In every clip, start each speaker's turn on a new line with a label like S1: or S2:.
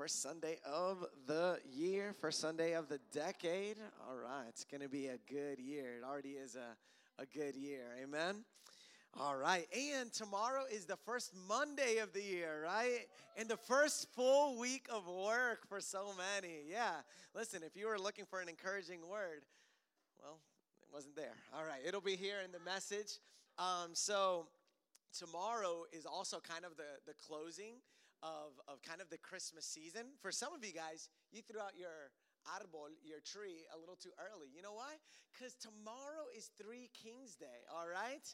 S1: First Sunday of the year, first Sunday of the decade. All right, it's going to be a good year. It already is a, a good year. Amen. All right, and tomorrow is the first Monday of the year, right? And the first full week of work for so many. Yeah, listen, if you were looking for an encouraging word, well, it wasn't there. All right, it'll be here in the message. Um, so, tomorrow is also kind of the, the closing of, of kind of the Christmas season. For some of you guys, you threw out your arbol, your tree, a little too early. You know why? Because tomorrow is Three Kings Day, all right?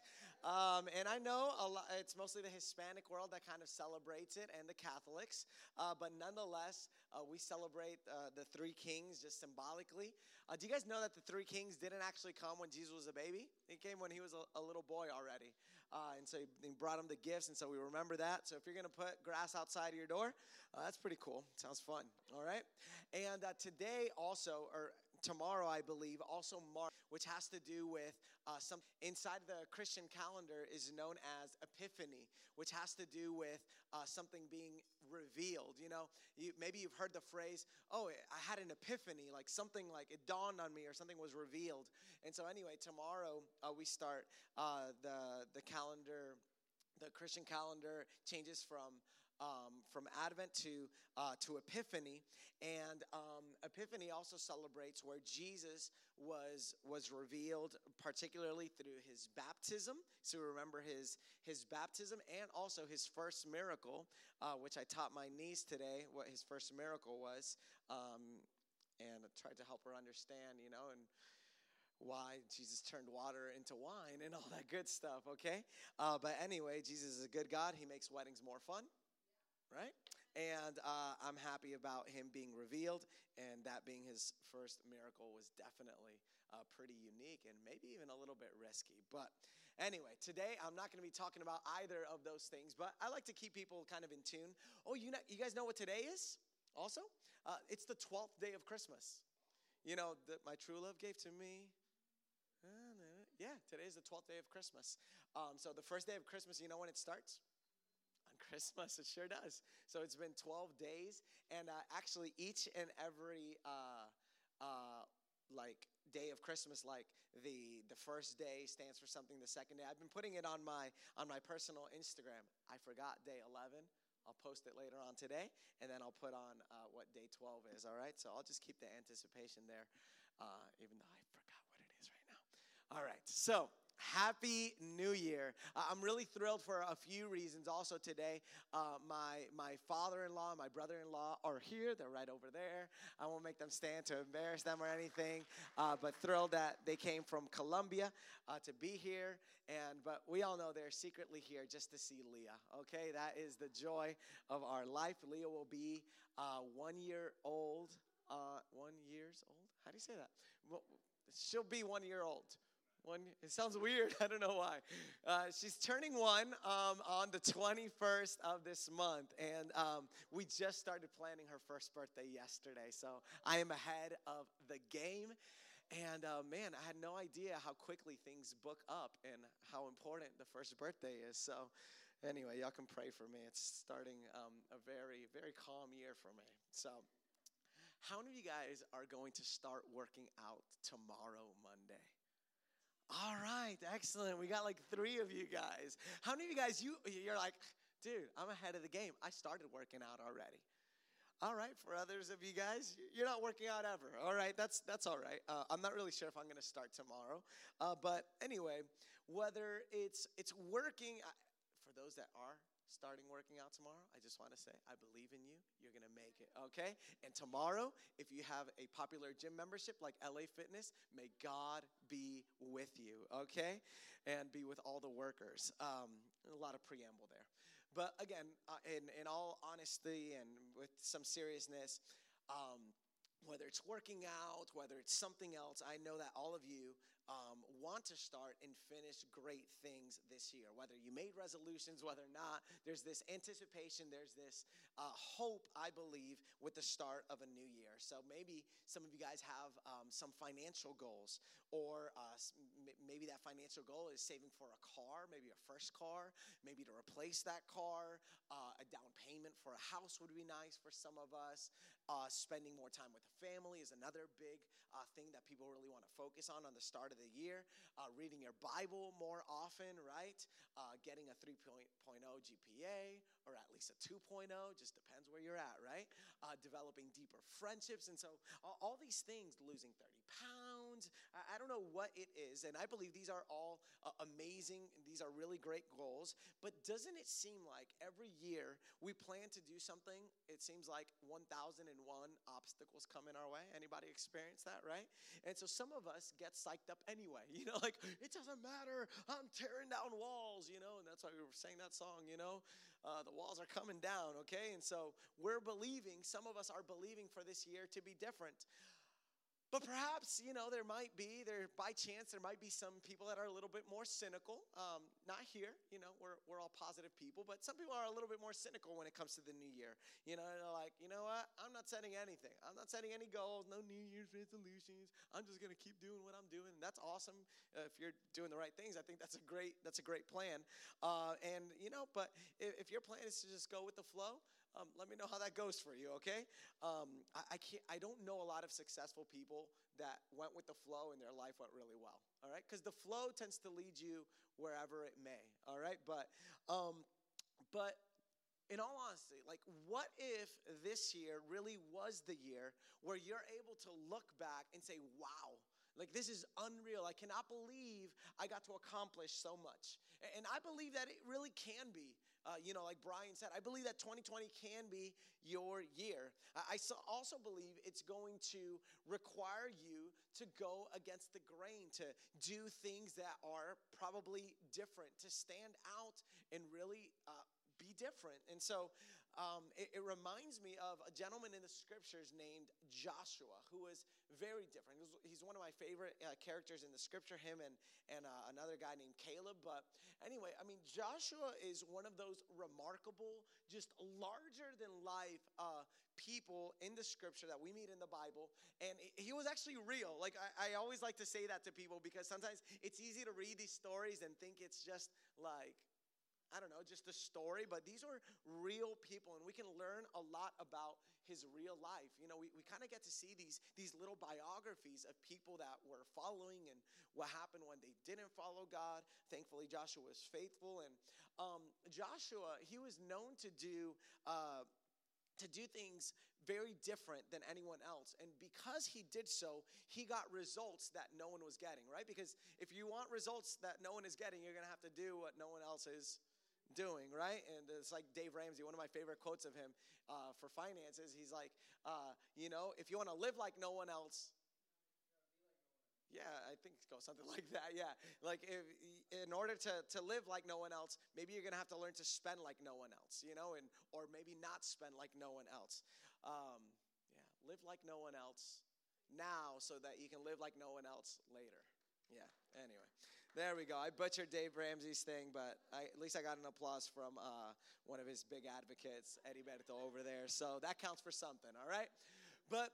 S1: Um, and I know lot, it's mostly the Hispanic world that kind of celebrates it and the Catholics, uh, but nonetheless, uh, we celebrate uh, the Three Kings just symbolically. Uh, do you guys know that the Three Kings didn't actually come when Jesus was a baby? He came when he was a, a little boy already. Uh, and so he, he, brought him the gifts, and so we remember that. So if you're going to put grass outside of your door, uh, that's pretty cool. Sounds fun. All right. And uh, today also, or tomorrow, I believe, also March, which has to do with uh, some inside the Christian calendar is known as Epiphany, which has to do with uh, something being revealed. You know, you, maybe you've heard the phrase, "Oh, I had an epiphany," like something like it dawned on me, or something was revealed. And so, anyway, tomorrow uh, we start uh, the the calendar. The Christian calendar changes from um, from Advent to uh, to Epiphany, and um, Epiphany also celebrates where Jesus was was revealed, particularly through his baptism. So remember his his baptism and also his first miracle, uh, which I taught my niece today what his first miracle was, um, and I tried to help her understand, you know, and why Jesus turned water into wine and all that good stuff, okay? Uh, but anyway, Jesus is a good God. He makes weddings more fun right? And uh, I'm happy about him being revealed, and that being his first miracle was definitely uh, pretty unique and maybe even a little bit risky. But anyway, today I'm not going to be talking about either of those things, but I like to keep people kind of in tune. Oh, you, know, you guys know what today is? Also, uh, it's the 12th day of Christmas. You know, that my true love gave to me. Yeah, today is the 12th day of Christmas. Um, so the first day of Christmas, you know when it starts? Christmas. It sure does. So it's been 12 days, and uh, actually, each and every uh, uh, like day of Christmas, like the the first day stands for something. The second day, I've been putting it on my on my personal Instagram. I forgot day 11. I'll post it later on today, and then I'll put on uh, what day 12 is. All right. So I'll just keep the anticipation there, uh, even though I forgot what it is right now. All right. So Happy New Year. I'm really thrilled for a few reasons. Also, today, uh, my, my father in law, my brother in law are here. They're right over there. I won't make them stand to embarrass them or anything, uh, but thrilled that they came from Colombia uh, to be here. And But we all know they're secretly here just to see Leah, okay? That is the joy of our life. Leah will be uh, one year old. Uh, one years old? How do you say that? Well, she'll be one year old one, it sounds weird. I don't know why. Uh, she's turning one um, on the 21st of this month, and um, we just started planning her first birthday yesterday. So I am ahead of the game. And uh, man, I had no idea how quickly things book up and how important the first birthday is. So, anyway, y'all can pray for me. It's starting um, a very, very calm year for me. So, how many of you guys are going to start working out tomorrow, Monday? All right, excellent. We got like three of you guys. How many of you guys you you're like, dude, I'm ahead of the game. I started working out already. All right, for others of you guys, you're not working out ever. All right, that's that's all right. Uh, I'm not really sure if I'm going to start tomorrow, uh, but anyway, whether it's it's working for those that are starting working out tomorrow, I just want to say, I believe in you. You're going to make it, okay? And tomorrow, if you have a popular gym membership like LA Fitness, may God be with you, okay? And be with all the workers. Um, a lot of preamble there. But again, uh, in, in all honesty and with some seriousness, um, whether it's working out, whether it's something else, I know that all of you um, want to start and finish great things this year. Whether you made resolutions, whether or not, there's this anticipation, there's this uh, hope, I believe, with the start of a new year. So maybe some of you guys have um, some financial goals, or uh, maybe that financial goal is saving for a car, maybe a first car, maybe to replace that car. Uh, a down payment for a house would be nice for some of us. Uh, spending more time with the family is another big uh, thing that people really want to focus on on the start of the year. Uh, reading your Bible more often, right? Uh, getting a 3.0 GPA or at least a 2.0, just depends where you're at, right? Uh, developing deeper friendships. And so all, all these things, losing 30 pounds, I, don't know what it is. And I believe these are all uh, amazing. These are really great goals. But doesn't it seem like every year we plan to do something, it seems like 1001 obstacles come in our way? Anybody experience that, right? And so some of us get psyched up anyway. You know, like, it doesn't matter. I'm tearing down walls, you know, and that's why we were saying that song, you know. Uh, the walls are coming down, okay? And so we're believing, some of us are believing for this year to be different. But perhaps, you know, there might be, there by chance, there might be some people that are a little bit more cynical. Um, not here, you know, we're, we're all positive people, but some people are a little bit more cynical when it comes to the new year. You know, they're like, you know what? I'm not setting anything. I'm not setting any goals, no New Year's resolutions. I'm just going to keep doing what I'm doing. And that's awesome. Uh, if you're doing the right things, I think that's a great, that's a great plan. Uh, and, you know, but if, if your plan is to just go with the flow, um, let me know how that goes for you, okay? Um, I, I, can't, I don't know a lot of successful people that went with the flow and their life went really well, all right? Because the flow tends to lead you wherever it may, all right? But, um, but in all honesty, like, what if this year really was the year where you're able to look back and say, wow, like, this is unreal. I cannot believe I got to accomplish so much. And I believe that it really can be. Uh, you know, like Brian said, I believe that 2020 can be your year. I also believe it's going to require you to go against the grain, to do things that are probably different, to stand out and really uh, be different. And so um, it, it, reminds me of a gentleman in the scriptures named Joshua, who was very different. He's one of my favorite uh, characters in the scripture, him and, and uh, another guy named Caleb. But anyway, I mean, Joshua is one of those remarkable, just larger than life uh, people in the scripture that we meet in the Bible. And he was actually real. Like, I, I always like to say that to people because sometimes it's easy to read these stories and think it's just like, I don't know, just a story, but these are real people, and we can learn a lot about his real life. You know, we, we kind of get to see these, these little biographies of people that were following and what happened when they didn't follow God. Thankfully, Joshua was faithful, and um, Joshua, he was known to do. Uh, to do things very different than anyone else. And because he did so, he got results that no one was getting, right? Because if you want results that no one is getting, you're gonna have to do what no one else is doing, right? And it's like Dave Ramsey, one of my favorite quotes of him uh, for finances. He's like, uh, you know, if you want to live like no one else, yeah, I think goes something like that. Yeah, like if, in order to, to live like no one else, maybe you're gonna have to learn to spend like no one else, you know, and or maybe not spend like no one else. Um, yeah, live like no one else now, so that you can live like no one else later. Yeah. Anyway, there we go. I butchered Dave Ramsey's thing, but I, at least I got an applause from uh, one of his big advocates, Eddie Berto, over there. So that counts for something, all right? But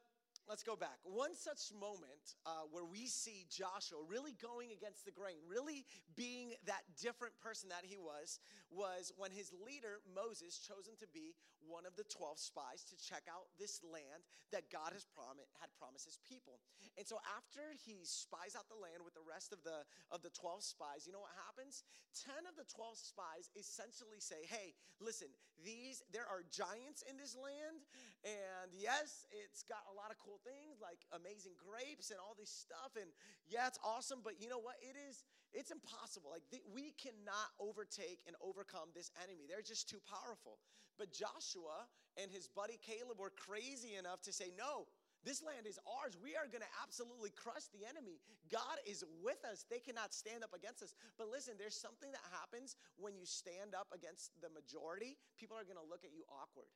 S1: let's go back. One such moment uh, where we see Joshua really going against the grain, really being that different person that he was, was when his leader, Moses, chosen to be one of the 12 spies to check out this land that God has prom- had promised his people. And so after he spies out the land with the rest of the, of the 12 spies, you know what happens? 10 of the 12 spies essentially say, hey, listen, these, there are giants in this land, and yes, it's got a lot of cool things like amazing grapes and all this stuff. And yeah, it's awesome, but you know what? It is, it's impossible. Like we cannot overtake and overcome this enemy. They're just too powerful. But Joshua and his buddy Caleb were crazy enough to say, no, this land is ours. We are going to absolutely crush the enemy. God is with us. They cannot stand up against us. But listen, there's something that happens when you stand up against the majority. People are going to look at you awkward.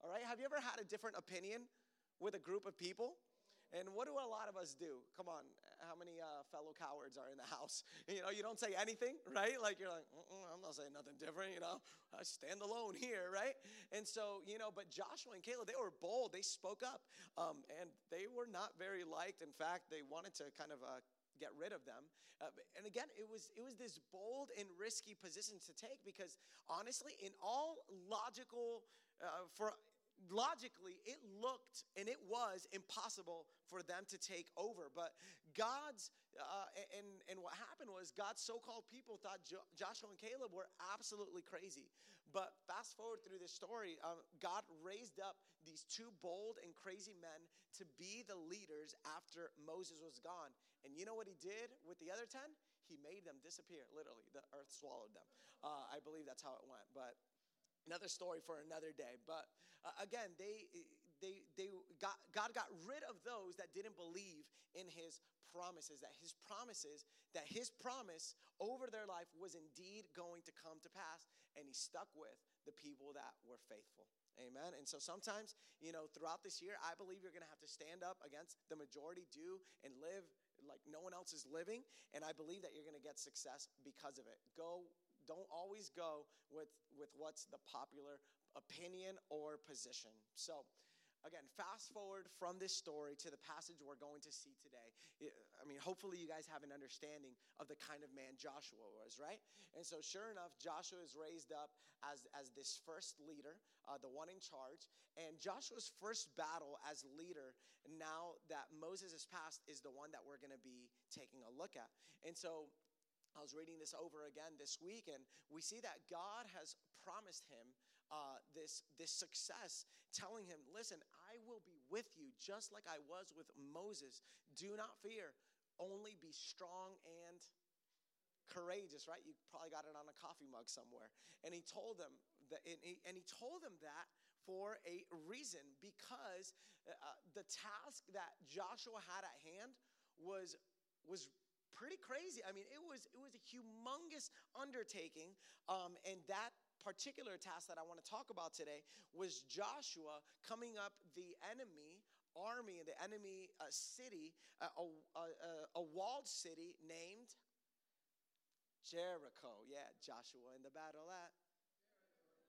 S1: All right? Have you ever had a different opinion with a group of people. And what do a lot of us do? Come on, how many uh, fellow cowards are in the house? You know, you don't say anything, right? Like you're like, I'm not saying nothing different. You know, I stand alone here, right? And so, you know, but Joshua and Caleb, they were bold. They spoke up, um, and they were not very liked. In fact, they wanted to kind of uh, get rid of them. Uh, and again, it was it was this bold and risky position to take because honestly, in all logical uh, for logically, it looked and it was impossible for them to take over. But God's, uh, and, and what happened was God's so called people thought jo- Joshua and Caleb were absolutely crazy. But fast forward through this story, um, God raised up these two bold and crazy men to be the leaders after Moses was gone. And you know what he did with the other 10? He made them disappear, literally. The earth swallowed them. Uh, I believe that's how it went. But another story for another day. But uh, again, they, they, they got, God got rid of those that didn't believe in his promises, that his promises, that his promise over their life was indeed going to come to pass, and he stuck with the people that were faithful. Amen. And so sometimes, you know, throughout this year, I believe you're going to have to stand up against the majority do and live like no one else is living. And I believe that you're going to get success because of it. Go, don't always go with, with what's the popular opinion or position. So, again, fast forward from this story to the passage we're going to see today. I mean, hopefully, you guys have an understanding of the kind of man Joshua was, right? And so, sure enough, Joshua is raised up as, as this first leader, uh, the one in charge. And Joshua's first battle as leader, now that Moses has passed, is the one that we're going to be taking a look at. And so, I was reading this over again this week, and we see that God has promised him uh, this, this success, telling him, Listen, I will be with you just like I was with Moses. Do not fear, only be strong and courageous, right? You probably got it on a coffee mug somewhere. And he told them that, and he, and he told them that for a reason because uh, the task that Joshua had at hand was was pretty crazy. I mean, it was it was a humongous undertaking, um, and that particular task that I want to talk about today was Joshua coming up the enemy army, and the enemy uh, city, uh, a, a, a walled city named Jericho. Yeah, Joshua in the battle at.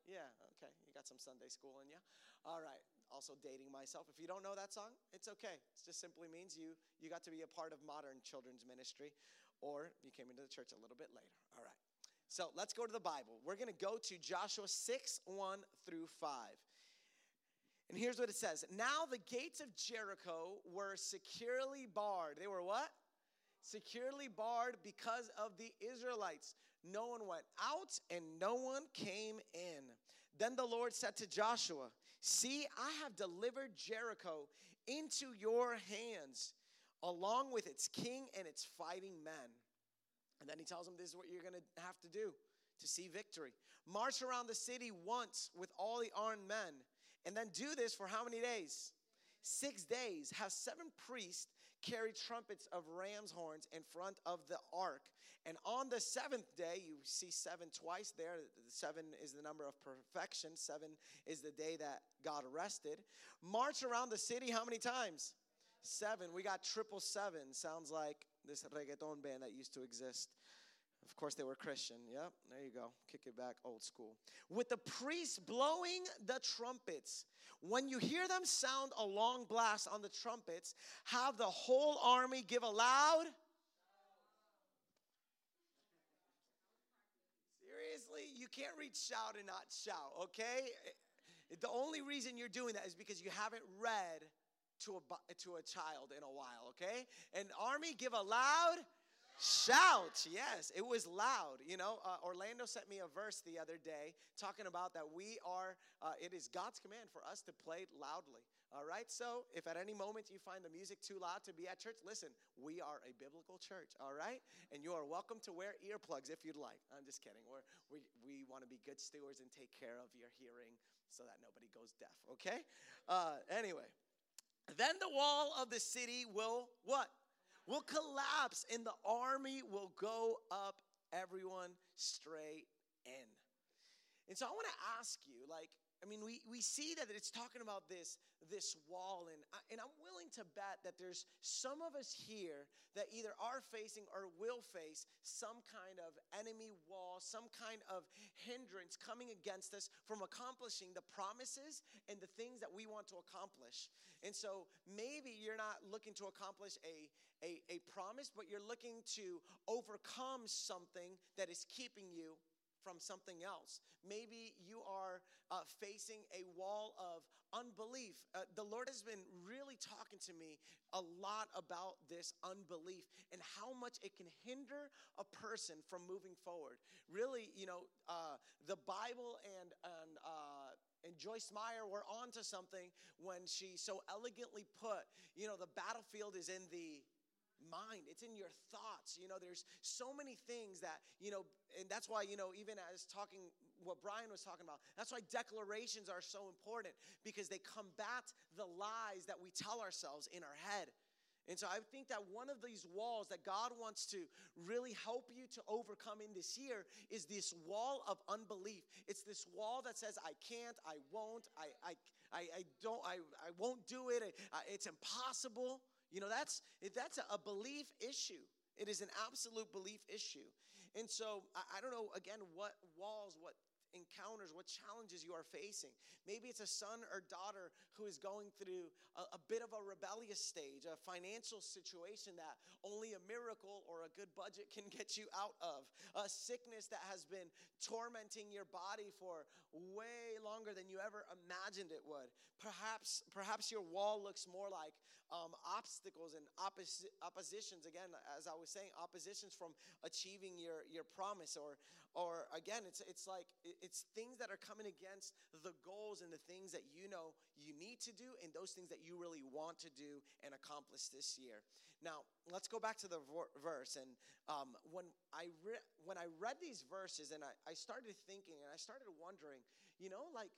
S1: Yeah, okay. You got some Sunday school in you. All right. Also dating myself. If you don't know that song, it's okay. It just simply means you you got to be a part of modern children's ministry or you came into the church a little bit later. All right. So let's go to the Bible. We're going to go to Joshua 6 1 through 5. And here's what it says Now the gates of Jericho were securely barred. They were what? Securely barred because of the Israelites. No one went out and no one came in. Then the Lord said to Joshua, See, I have delivered Jericho into your hands, along with its king and its fighting men. And then he tells them, This is what you're going to have to do to see victory. March around the city once with all the armed men, and then do this for how many days? Six days. Have seven priests carry trumpets of ram's horns in front of the ark. And on the seventh day, you see seven twice there. Seven is the number of perfection, seven is the day that God rested. March around the city how many times? Seven. We got triple seven. Sounds like this reggaeton band that used to exist. Of course, they were Christian. Yep, there you go. Kick it back, old school. With the priests blowing the trumpets. When you hear them sound a long blast on the trumpets, have the whole army give a loud. Seriously, you can't read shout and not shout, okay? The only reason you're doing that is because you haven't read to a, to a child in a while, okay? An army give a loud shout. Yes, it was loud. You know, uh, Orlando sent me a verse the other day talking about that we are, uh, it is God's command for us to play loudly. All right, so if at any moment you find the music too loud to be at church, listen, we are a biblical church, all right? And you are welcome to wear earplugs if you'd like. I'm just kidding. We're, we we want to be good stewards and take care of your hearing so that nobody goes deaf, okay? Uh, anyway, then the wall of the city will what? Will collapse and the army will go up everyone straight in. And so I want to ask you like I mean, we, we see that it's talking about this, this wall, and, I, and I'm willing to bet that there's some of us here that either are facing or will face some kind of enemy wall, some kind of hindrance coming against us from accomplishing the promises and the things that we want to accomplish. And so maybe you're not looking to accomplish a, a, a promise, but you're looking to overcome something that is keeping you from something else. Maybe you are uh, facing a wall of unbelief. Uh, the Lord has been really talking to me a lot about this unbelief and how much it can hinder a person from moving forward. Really, you know, uh, the Bible and, and, uh, and Joyce Meyer were onto something when she so elegantly put, you know, the battlefield is in the mind, it's in your thoughts. You know, there's so many things that, you know, and that's why, you know, even as talking what Brian was talking about, that's why declarations are so important because they combat the lies that we tell ourselves in our head. And so I think that one of these walls that God wants to really help you to overcome in this year is this wall of unbelief. It's this wall that says, I can't, I won't, I, I, I, don't, I, I won't do it, it's impossible. You know, that's, that's a belief issue. It is an absolute belief issue. And so I, I don't know, again, what walls, what encounters, what challenges you are facing. Maybe it's a son or daughter who is going through a, a, bit of a rebellious stage, a financial situation that only a miracle or a good budget can get you out of, a sickness that has been tormenting your body for way longer than you ever imagined it would. Perhaps, perhaps your wall looks more like um, obstacles and oppos- oppositions. Again, as I was saying, oppositions from achieving your, your promise, or, or again, it's, it's like it's things that are coming against the goals and the things that you know you need to do and those things that you really want to do and accomplish this year. Now, let's go back to the verse. And um, when, I re- when I read these verses and I, I started thinking and I started wondering, you know, like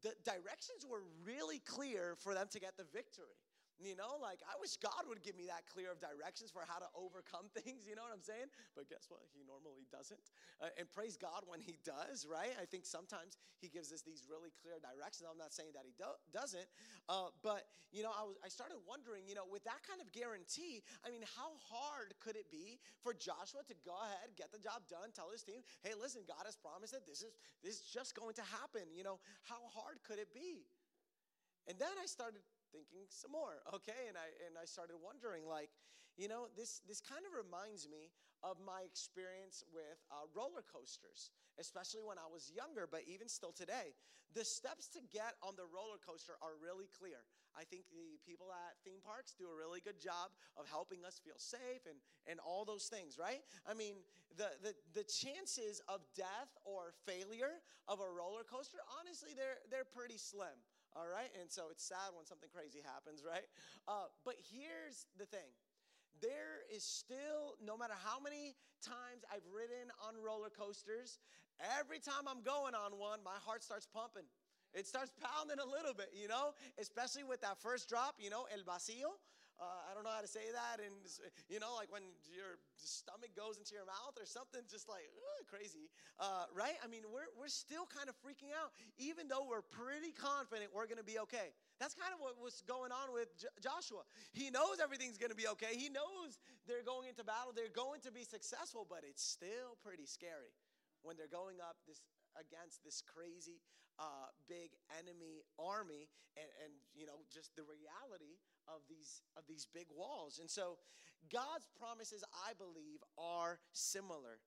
S1: the directions were really clear for them to get the victory. You know, like I wish God would give me that clear of directions for how to overcome things. You know what I'm saying? But guess what? He normally doesn't. Uh, and praise God when He does, right? I think sometimes He gives us these really clear directions. I'm not saying that He do- doesn't. Uh, but, you know, I, was, I started wondering, you know, with that kind of guarantee, I mean, how hard could it be for Joshua to go ahead, get the job done, tell his team, hey, listen, God has promised that this is, this is just going to happen. You know, how hard could it be? And then I started thinking some more, okay? And I and I started wondering, like, you know, this this kind of reminds me of my experience with uh, roller coasters, especially when I was younger, but even still today. The steps to get on the roller coaster are really clear. I think the people at theme parks do a really good job of helping us feel safe and, and all those things, right? I mean, the, the, the chances of death or failure of a roller coaster, honestly, they're, they're pretty slim all right? And so it's sad when something crazy happens, right? Uh, but here's the thing there is still, no matter how many times I've ridden on roller coasters, every time I'm going on one, my heart starts pumping. It starts pounding a little bit, you know, especially with that first drop, you know, el vacío. Uh, I don't know how to say that. And, you know, like when your stomach goes into your mouth or something, just like crazy, uh, right? I mean, we're, we're still kind of freaking out, even though we're pretty confident we're going to be okay. That's kind of what was going on with J- Joshua. He knows everything's going to be okay. He knows they're going into battle, they're going to be successful, but it's still pretty scary when they're going up this against this crazy uh, big enemy army and, and you know just the reality of these of these big walls and so god's promises i believe are similar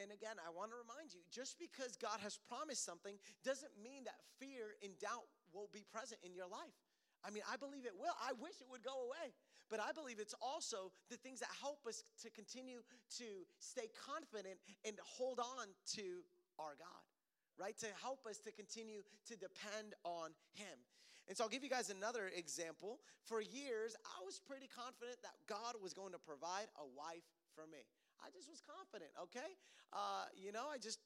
S1: and again i want to remind you just because god has promised something doesn't mean that fear and doubt will be present in your life I mean, I believe it will. I wish it would go away. But I believe it's also the things that help us to continue to stay confident and hold on to our God right? To help us to continue to depend on Him. And so I'll give you guys another example. For years, I was pretty confident that God was going to provide a wife for me. I just was confident, okay? Uh, you know, I just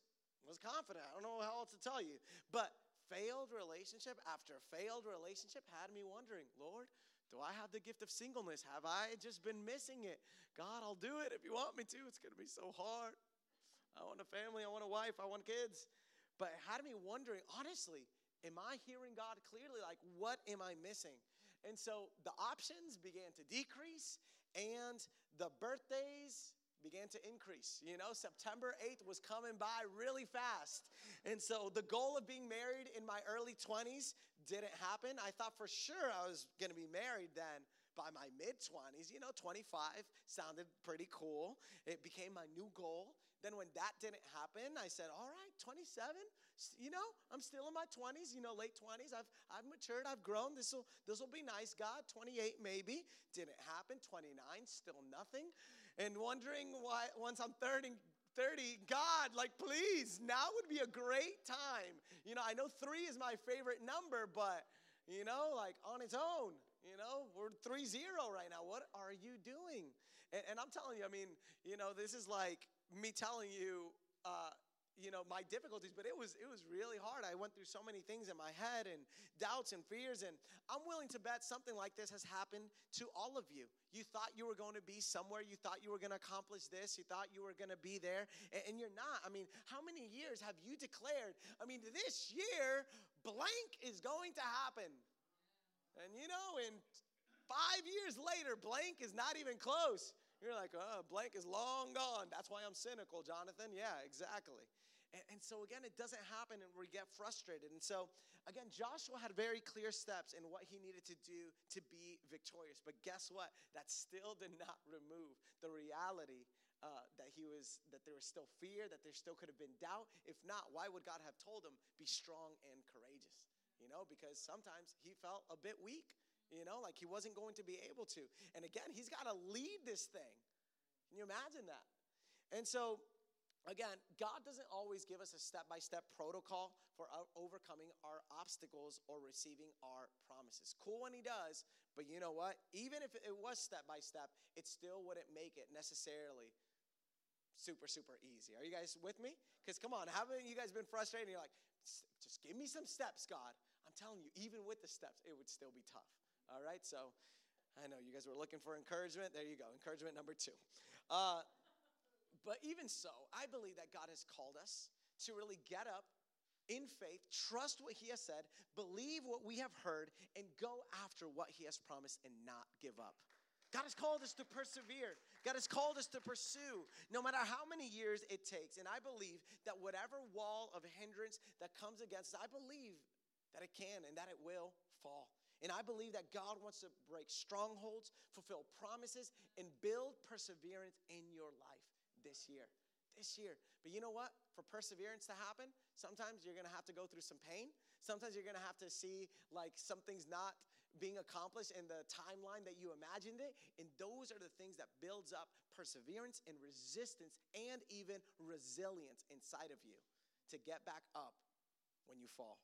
S1: was confident. I don't know how else to tell you. But failed relationship after failed relationship had me wondering, Lord, do I have the gift of singleness? Have I just been missing it? God, I'll do it if you want me to. It's going to be so hard. I want a family, I want a wife, I want kids. But it had me wondering, honestly, am I hearing God clearly? Like, what am I missing? And so the options began to decrease, and the birthdays began to increase. You know, September 8th was coming by really fast. And so the goal of being married in my early 20s didn't happen. I thought for sure I was going to be married then. By my mid 20s, you know, 25 sounded pretty cool. It became my new goal. Then, when that didn't happen, I said, All right, 27, you know, I'm still in my 20s, you know, late 20s. I've, I've matured, I've grown. This will this will be nice, God. 28 maybe. Didn't happen. 29, still nothing. And wondering why, once I'm 30, 30, God, like, please, now would be a great time. You know, I know three is my favorite number, but, you know, like on its own, you know, we're 3 0 right now. What are you doing? And, and, I'm telling you, I mean, you know, this is like me telling you, uh, you know my difficulties but it was it was really hard. I went through so many things in my head and doubts and fears and i'm willing to bet something like this has happened to all of you. You thought you were going to be somewhere. You thought you were going to accomplish this. You thought you were going to be there and, and you're not. I mean how many years have you declared i mean this year blank is going to happen? And you know in five years later blank is not even close you're like, oh, blank is long gone. That's why I'm cynical, Jonathan. Yeah, exactly. And, and so, again, it doesn't happen and we get frustrated. And so, again, Joshua had very clear steps in what he needed to do to be victorious. But guess what? That still did not remove the reality uh, that he was that there was still fear that there still could have been doubt if not why would god have told him be strong and courageous you know because sometimes he felt a bit weak you know like he wasn't going to be able to and again he's got to lead this thing can you imagine that and so Again, God doesn't always give us a step by step protocol for overcoming our obstacles or receiving our promises. Cool when He does, but you know what? Even if it was step by step, it still wouldn't make it necessarily super, super easy. Are you guys with me? Because come on, haven't you guys been frustrated? You're like, just give me some steps, God. I'm telling you, even with the steps, it would still be tough. All right, so I know you guys were looking for encouragement. There you go, encouragement number two. Uh, but even so, I believe that God has called us to really get up in faith, trust what He has said, believe what we have heard, and go after what He has promised and not give up. God has called us to persevere. God has called us to pursue, no matter how many years it takes. And I believe that whatever wall of hindrance that comes against us, I believe that it can and that it will fall. And I believe that God wants to break strongholds, fulfill promises, and build perseverance in your life this year. This year. But you know what? For perseverance to happen, sometimes you're gonna have to go through some pain. Sometimes you're gonna have to see like something's not being accomplished in the timeline that you imagined it. And those are the things that builds up perseverance and resistance and even resilience inside of you to get back up when you fall.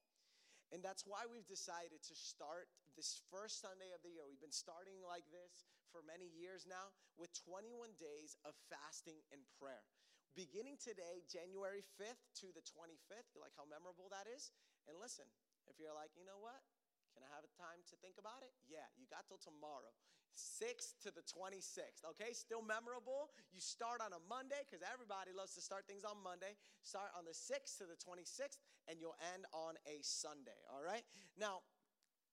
S1: And that's why we've decided to start this first Sunday of the year. We've been starting like this for many years now with 21 days of fasting and prayer. Beginning today, January 5th to the 25th, you're like, how memorable that is? And listen, if you're like, you know what? Can I have a time to think about it? Yeah, you got till tomorrow. 6th to the 26th, okay? Still memorable. You start on a Monday because everybody loves to start things on Monday. Start on the 6th to the 26th, and you'll end on a Sunday, all right? Now,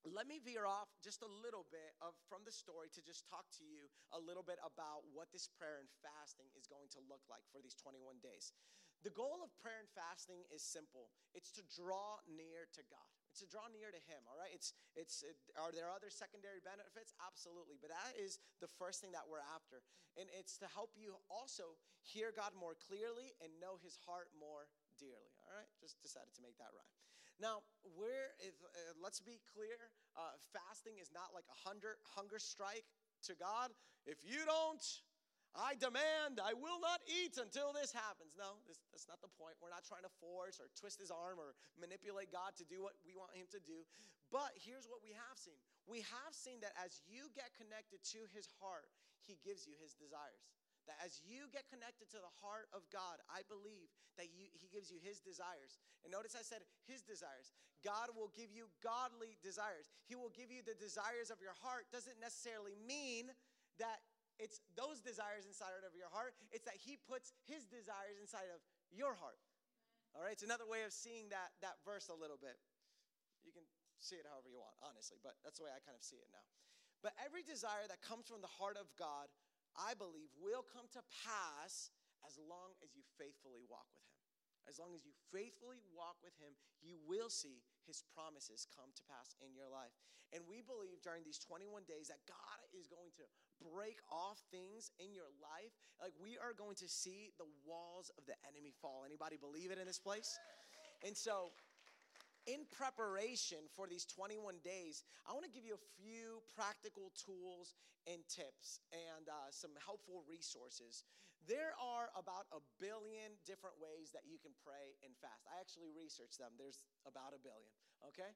S1: let me veer off just a little bit of from the story to just talk to you a little bit about what this prayer and fasting is going to look like for these 21 days. The goal of prayer and fasting is simple. It's to draw near to God. It's to draw near to Him. All right. It's it's. It, are there other secondary benefits? Absolutely. But that is the first thing that we're after, and it's to help you also hear God more clearly and know His heart more dearly. All right. Just decided to make that rhyme. Now, where is, uh, let's be clear uh, fasting is not like a hunger, hunger strike to God. If you don't, I demand, I will not eat until this happens. No, this, that's not the point. We're not trying to force or twist his arm or manipulate God to do what we want him to do. But here's what we have seen we have seen that as you get connected to his heart, he gives you his desires. That as you get connected to the heart of God, I believe that you, He gives you His desires. And notice I said His desires. God will give you godly desires. He will give you the desires of your heart. Doesn't necessarily mean that it's those desires inside of your heart, it's that He puts His desires inside of your heart. All right, it's another way of seeing that, that verse a little bit. You can see it however you want, honestly, but that's the way I kind of see it now. But every desire that comes from the heart of God, I believe, will come to pass as long as you faithfully walk with Him. As long as you faithfully walk with Him, you will see His promises come to pass in your life. And we believe during these 21 days that God is going to break off things in your life. Like we are going to see the walls of the enemy fall. Anybody believe it in this place? And so, in preparation for these 21 days, I want to give you a few practical tools and tips and uh, some helpful resources. There are about a billion different ways that you can pray and fast. I actually researched them. There's about a billion, okay?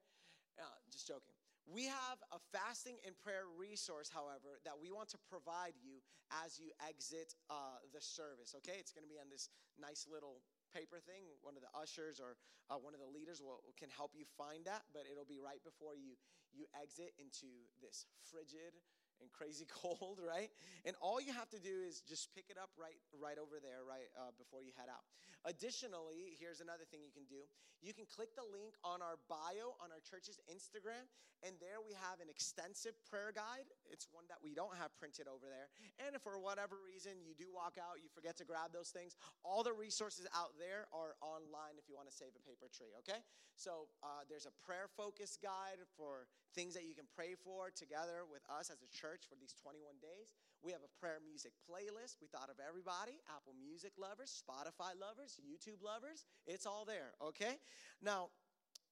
S1: Uh, just joking. We have a fasting and prayer resource, however, that we want to provide you as you exit uh, the service, okay? It's gonna be on this nice little paper thing. One of the ushers or uh, one of the leaders will, can help you find that, but it'll be right before you you exit into this frigid and crazy cold, right? And all you have to do is just pick it up right right over there, right uh, before you head out. Additionally, here's another thing you can do. You can click the link on our bio on our church's Instagram, and there we have an extensive prayer guide. It's one that we don't have printed over there. And if for whatever reason you do walk out, you forget to grab those things, all the resources out there are online if you want to save a paper tree, okay? So uh, there's a prayer focus guide for things that you can pray for together with us as a church for these 21 days. We have a prayer music playlist. We thought of everybody Apple Music lovers, Spotify lovers, YouTube lovers. It's all there, okay? Now,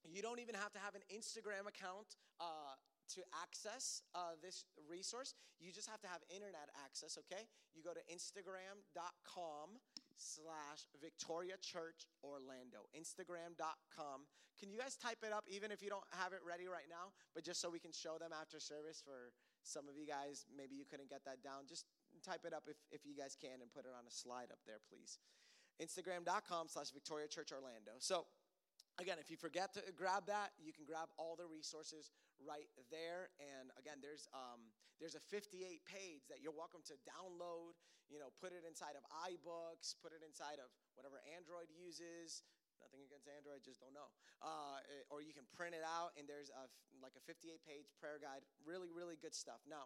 S1: you don't even have to have an Instagram account uh, to access uh, this resource. You just have to have internet access, okay? You go to instagram.com slash Victoria Church Orlando. Instagram.com. Can you guys type it up even if you don't have it ready right now, but just so we can show them after service for some of you guys, maybe you couldn't get that down. Just type it up if, if you guys can and put it on a slide up there, please. Instagram.com slash Victoria Church Orlando. So, again, if you forget to grab that, you can grab all the resources right there. And again, there's um, there's a 58 page that you're welcome to download. You know, put it inside of iBooks, put it inside of whatever Android uses. Nothing against Android, just don't know. Uh, eh, or you can print it out, and there's a, like a 58 page prayer guide. Really, really good stuff. Now,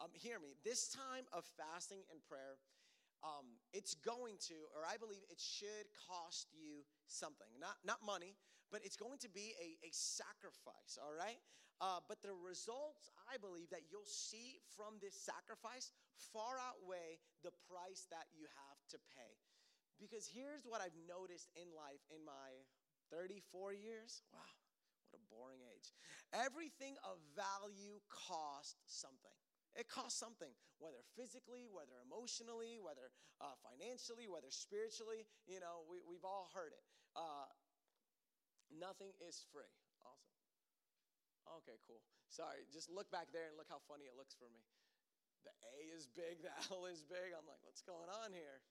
S1: um, hear me. This time of fasting and prayer, um, it's going to, or I believe it should cost you something. Not, not money, but it's going to be a, a sacrifice, all right? Uh, but the results, I believe, that you'll see from this sacrifice far outweigh the price that you have to pay. Because here's what I've noticed in life in my 34 years. Wow, what a boring age. Everything of value costs something. It costs something, whether physically, whether emotionally, whether uh, financially, whether spiritually. You know, we, we've all heard it. Uh, nothing is free. Awesome. Okay, cool. Sorry, just look back there and look how funny it looks for me. The A is big, the L is big. I'm like, what's going on here?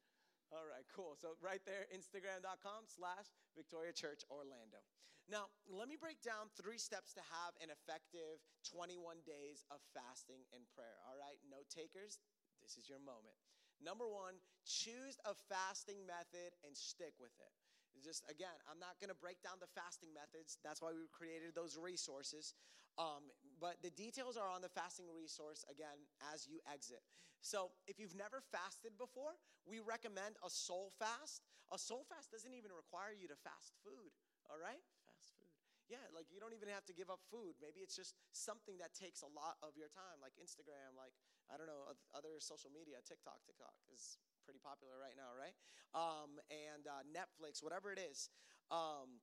S1: All right, cool. So right there, Instagram.com slash Victoria Church Orlando. Now, let me break down three steps to have an effective 21 days of fasting and prayer. All right, note takers, this is your moment. Number one, choose a fasting method and stick with it. Just again, I'm not going to break down the fasting methods. That's why we created those resources. Um, but the details are on the fasting resource again as you exit. So if you've never fasted before, we recommend a soul fast. A soul fast doesn't even require you to fast food, all right? Fast food. Yeah, like you don't even have to give up food. Maybe it's just something that takes a lot of your time, like Instagram, like, I don't know, other social media, TikTok. TikTok is pretty popular right now, right? Um, and uh, Netflix, whatever it is. Um,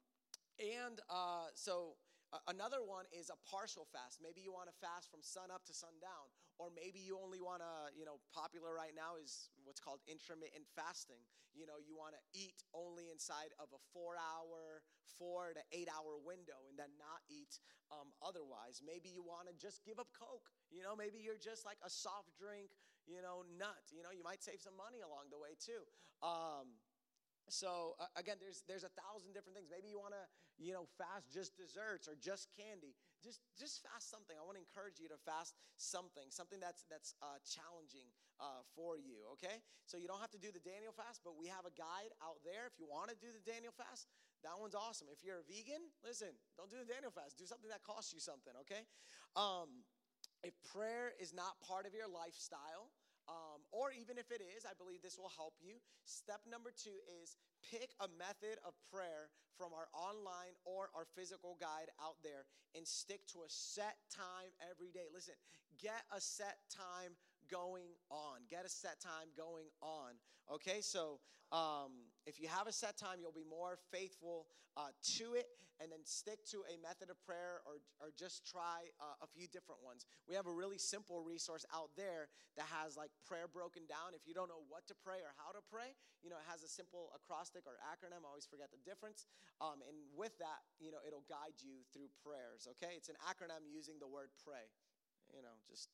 S1: and uh, so another one is a partial fast. Maybe you want to fast from sun up to sundown, or maybe you only want to, you know, popular right now is what's called intermittent fasting. You know, you want to eat only inside of a four hour, four to eight hour window and then not eat um, otherwise. Maybe you want to just give up Coke. You know, maybe you're just like a soft drink, you know, nut. You know, you might save some money along the way too. Um, so uh, again, there's there's a thousand different things. Maybe you want to you know fast just desserts or just candy. just just fast something. I want to encourage you to fast something, something that's that's uh, challenging uh, for you. Okay, so you don't have to do the Daniel fast, but we have a guide out there. If you want to do the Daniel fast, that one's awesome. If you're a vegan, listen, don't do the Daniel fast. Do something that costs you something. Okay, um, if prayer is not part of your lifestyle. Um, or even if it is, I believe this will help you. Step number two is pick a method of prayer from our online or our physical guide out there and stick to a set time every day. Listen, get a set time going on. Get a set time going on. Okay, so um, if you have a set time, you'll be more faithful uh, to it, and then stick to a method of prayer or, or just try uh, a few different ones. We have a really simple resource out there that has like prayer broken down. If you don't know what to pray or how to pray, you know, it has a simple acrostic or acronym. I always forget the difference. Um, and with that, you know, it'll guide you through prayers, okay? It's an acronym using the word pray, you know, just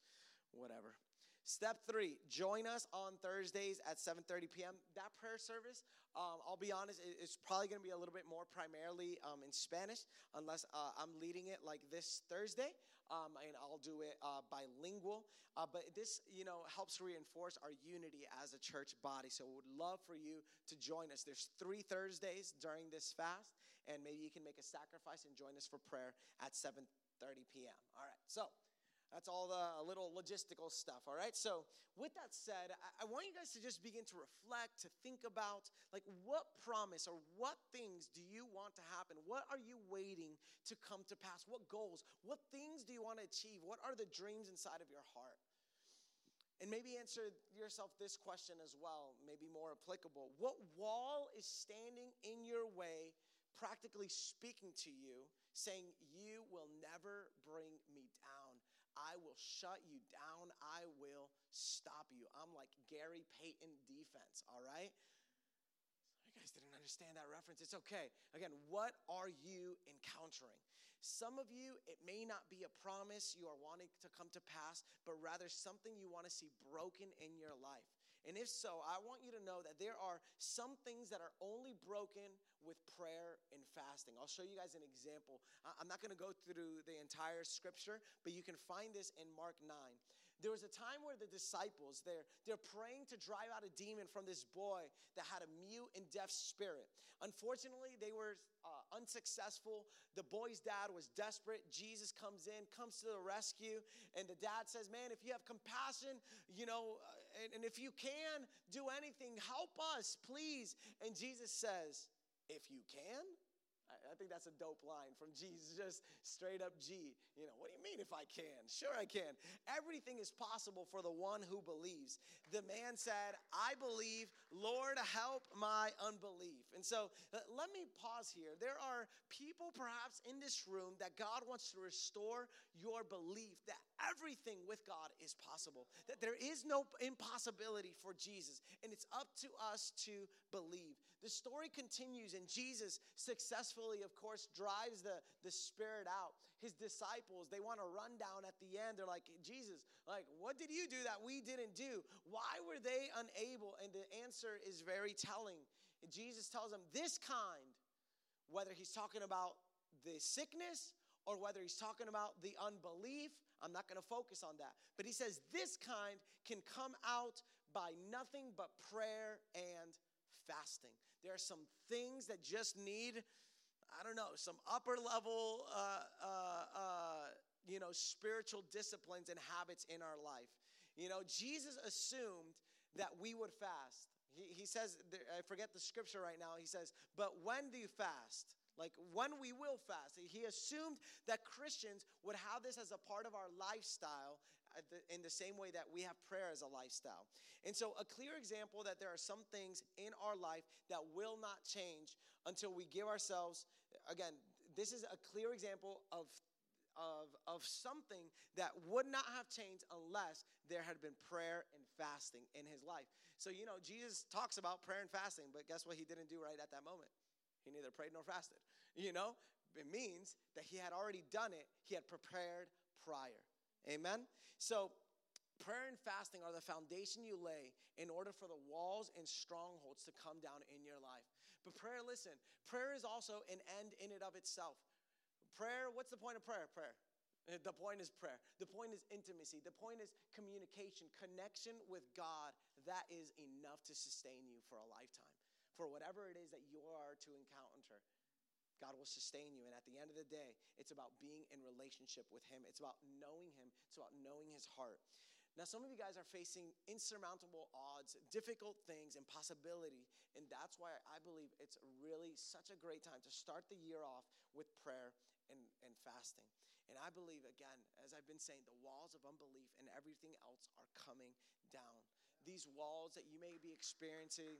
S1: whatever. Step three, join us on Thursdays at 7.30 p.m. That prayer service, um, I'll be honest, it's probably going to be a little bit more primarily um, in Spanish, unless uh, I'm leading it like this Thursday, um, and I'll do it uh, bilingual. Uh, but this, you know, helps reinforce our unity as a church body. So we would love for you to join us. There's three Thursdays during this fast, and maybe you can make a sacrifice and join us for prayer at 7.30 p.m. All right, so... That's all the uh, little logistical stuff, all right? So, with that said, I, want you guys to just begin to reflect, to think about, like, what promise or what things do you want to happen? What are you waiting to come to pass? What goals? What things do you want to achieve? What are the dreams inside of your heart? And maybe answer yourself this question as well, maybe more applicable. What wall is standing in your way, practically speaking to you, saying, You will never bring me? I will shut you down. I will stop you. I'm like Gary Payton defense, all right? You guys didn't understand that reference. It's okay. Again, what are you encountering? Some of you, it may not be a promise you are wanting to come to pass, but rather something you want to see broken in your life. And if so, I want you to know that there are some things that are only broken with prayer and fasting. I'll show you guys an example. I'm not going to go through the entire scripture, but you can find this in Mark 9. There was a time where the disciples, they're, they're praying to drive out a demon from this boy that had a mute and deaf spirit. Unfortunately, they were uh, unsuccessful. The boy's dad was desperate. Jesus comes in, comes to the rescue, and the dad says, Man, if you have compassion, you know, uh, and, and if you can do anything, help us, please. And Jesus says, If you can, I think that's a dope line from Jesus, just straight up G. You know, what do you mean if I can? Sure, I can. Everything is possible for the one who believes. The man said, I believe, Lord, help my unbelief. And so uh, let me pause here. There are people perhaps in this room that God wants to restore your belief that everything with God is possible, that there is no impossibility for Jesus, and it's up to us to believe. The story continues, and Jesus successfully, of course, drives the, the spirit out. His disciples, they want to run down at the end. They're like, Jesus, like, what did you do that we didn't do? Why were they unable? And the answer is very telling. And Jesus tells them, This kind, whether he's talking about the sickness or whether he's talking about the unbelief, I'm not going to focus on that. But he says, This kind can come out by nothing but prayer and fasting. There are some things that just need, I don't know, some upper level, uh, uh, uh, you know, spiritual disciplines and habits in our life. You know, Jesus assumed that we would fast. He, he says, I forget the scripture right now. He says, But when do you fast? Like when we will fast. He assumed that Christians would have this as a part of our lifestyle in the same way that we have prayer as a lifestyle. And so, a clear example that there are some things in our life that will not change until we give ourselves, again, this is a clear example of. Of, of something that would not have changed unless there had been prayer and fasting in his life. So, you know, Jesus talks about prayer and fasting, but guess what he didn't do right at that moment? He neither prayed nor fasted. You know, it means that he had already done it, he had prepared prior. Amen? So, prayer and fasting are the foundation you lay in order for the walls and strongholds to come down in your life. But prayer, listen, prayer is also an end in and of itself. Prayer, what's the point of prayer? Prayer. Uh, The point is prayer. The point is intimacy. The point is communication, connection with God. That is enough to sustain you for a lifetime. For whatever it is that you are to encounter, God will sustain you. And at the end of the day, it's about being in relationship with Him. It's about knowing Him. It's about knowing His heart. Now, some of you guys are facing insurmountable odds, difficult things, impossibility. And that's why I believe it's really such a great time to start the year off with prayer and, and fasting. And I believe, again, as I've been saying, the walls of unbelief and everything else are coming down. These walls that you may be experiencing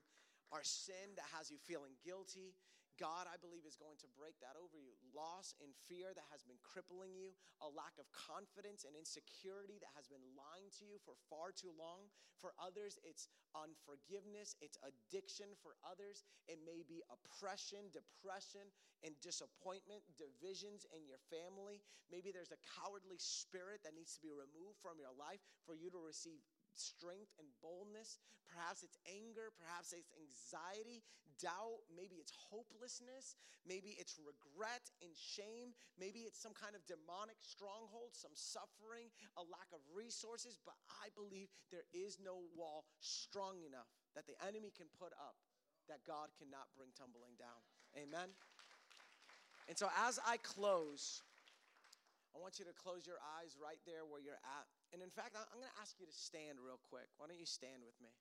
S1: are sin that has you feeling guilty. God, I believe, is going to break that over you. Loss and fear that has been crippling you, a lack of confidence and insecurity that has been lying to you for far too long. For others, it's unforgiveness, it's addiction. For others, it may be oppression, depression, and disappointment, divisions in your family. Maybe there's a cowardly spirit that needs to be removed from your life for you to receive strength and boldness. Perhaps it's anger, perhaps it's anxiety, doubt, maybe it's hopelessness, maybe it's regret and shame, maybe it's some kind of demonic stronghold, some suffering, a lack of resources. But I believe there is no wall strong enough that the enemy can put up that God cannot bring tumbling down. Amen. And so as I close, I want you to close your eyes right there where you're at. And in fact, I'm going to ask you to stand real quick. Why don't you stand with me?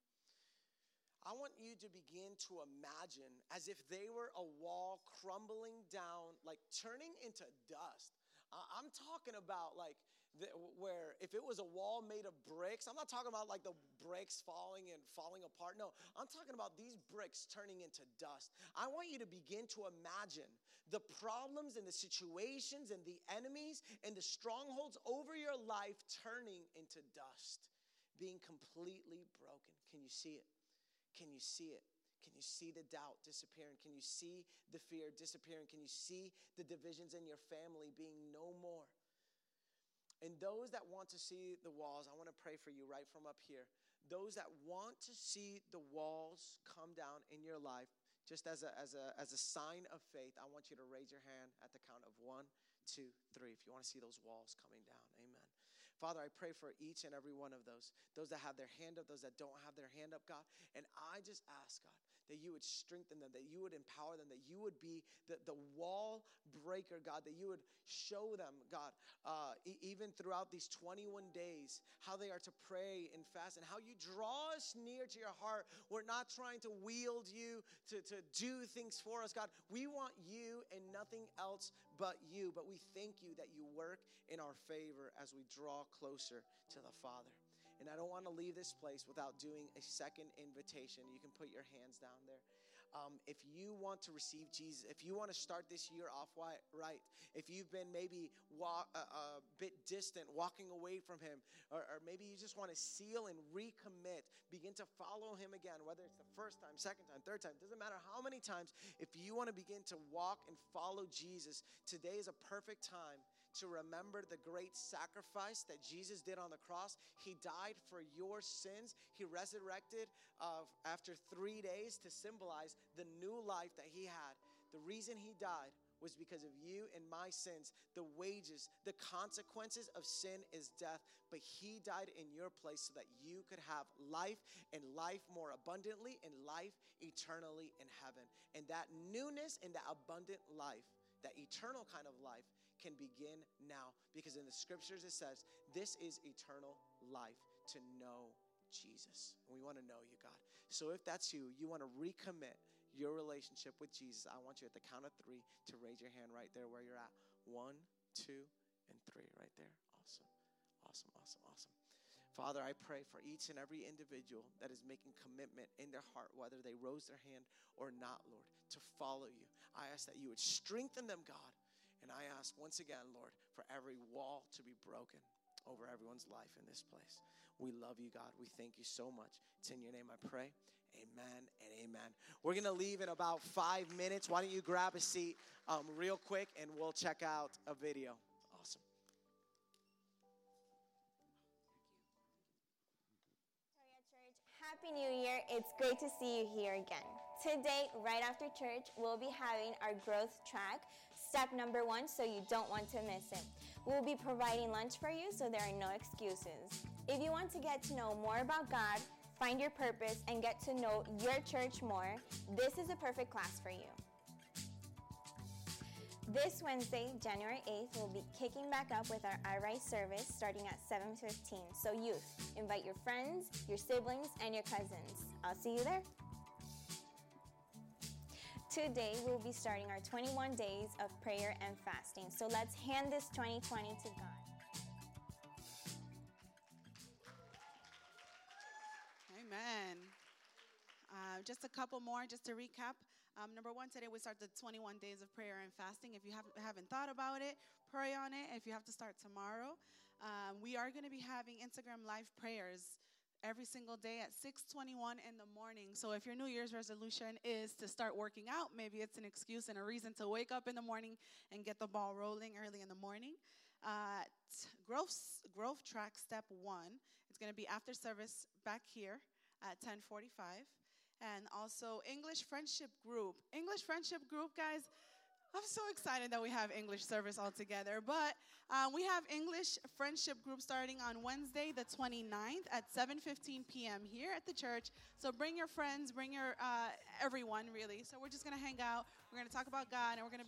S1: I want you to begin to imagine as if they were a wall crumbling down, like turning into dust. I'm talking about like the, where if it was a wall made of bricks, I'm not talking about like the bricks falling and falling apart. No, I'm talking about these bricks turning into dust. I want you to begin to imagine the problems and the situations and the enemies and the strongholds over your life turning into dust, being completely broken. Can you see it? Can you see it? Can you see the doubt disappearing? Can you see the fear disappearing? Can you see the divisions in your family being no more? And those that want to see the walls, I want to pray for you right from up here. Those that want to see the walls come down in your life, just as a, as a, as a sign of faith, I want you to raise your hand at the count of one, two, three, if you want to see those walls coming down. Amen. Father, I pray for each and every one of those, those that have their hand up, those that don't have their hand up, God. And I just ask, God, that you would strengthen them, that you would empower them, that you would be the, the wall breaker, God, that you would show them, God, uh, e- even throughout these 21 days, how they are to pray and fast and how you draw us near to your heart. We're not trying to wield you to, to do things for us, God. We want you and nothing else but you. But we thank you that you work in our favor as we draw closer to the Father. And I don't want to leave this place without doing a second invitation. You can put your hands down there. Um, if you want to receive Jesus, if you want to start this year off right, if you've been maybe walk, uh, a bit distant, walking away from Him, or, or maybe you just want to seal and recommit, begin to follow Him again, whether it's the first time, second time, third time, doesn't matter how many times, if you want to begin to walk and follow Jesus, today is a perfect time to remember the great sacrifice that Jesus did on the cross. He died for your sins. He resurrected uh, after three days to symbolize the new life that he had. The reason he died was because of you and my sins. The wages, the consequences of sin is death, but he died in your place so that you could have life and life more abundantly and life eternally in heaven. And that newness and that abundant life, that eternal kind of life, can begin now because in the scriptures it says, This is eternal life to know Jesus. We want to know you, God. So if that's you, you want to recommit your relationship with Jesus, I want you at the count of three to raise your hand right there where you're at. One, two, and three, right there. Awesome. Awesome, awesome, awesome. Father, I pray for each and every individual that is making commitment in their heart, whether they rose their hand or not, Lord, to follow you. I ask that you would strengthen them, God. And I ask once again, Lord, for every wall to be broken over everyone's life in this place. We love you, God. We thank you so much. It's in your name I pray. Amen and amen. We're going to leave in about five minutes. Why don't you grab a seat um, real quick and we'll check out a video. Awesome.
S2: Church, Happy New Year. It's great to see you here again. Today, right after church, we'll be having our growth track, step number one, so you don't want to miss it. We'll be providing lunch for you so there are no excuses. If you want to get to know more about God, find your purpose, and get to know your church more, this is a perfect class for you. This Wednesday, January 8th, we'll be kicking back up with our iRise service starting at 7:15. So youth, invite your friends, your siblings, and your cousins. I'll see you there. Today, we'll be starting our 21 days of prayer and fasting. So let's hand this 2020 to God.
S3: Amen. Uh, just a couple more, just to recap. Um, number one, today we start the 21 days of prayer and fasting. If you haven't, haven't thought about it, pray on it. If you have to start tomorrow, um, we are going to be having Instagram live prayers every single day at 6:21 in the morning. So if your New Year's resolution is to start working out, maybe it's an excuse and a reason to wake up in the morning and get the ball rolling early in the morning. Uh, growth growth track step one. It's going to be after service back here at 10:45 and also English Friendship Group. English Friendship Group, guys, I'm so excited that we have English service all together. But um, we have English Friendship Group starting on Wednesday, the 29th at 7:15 p.m. here at the church. So bring your friends, bring your uh, everyone, really. So we're just gonna hang out. We're gonna talk about God, and we're gonna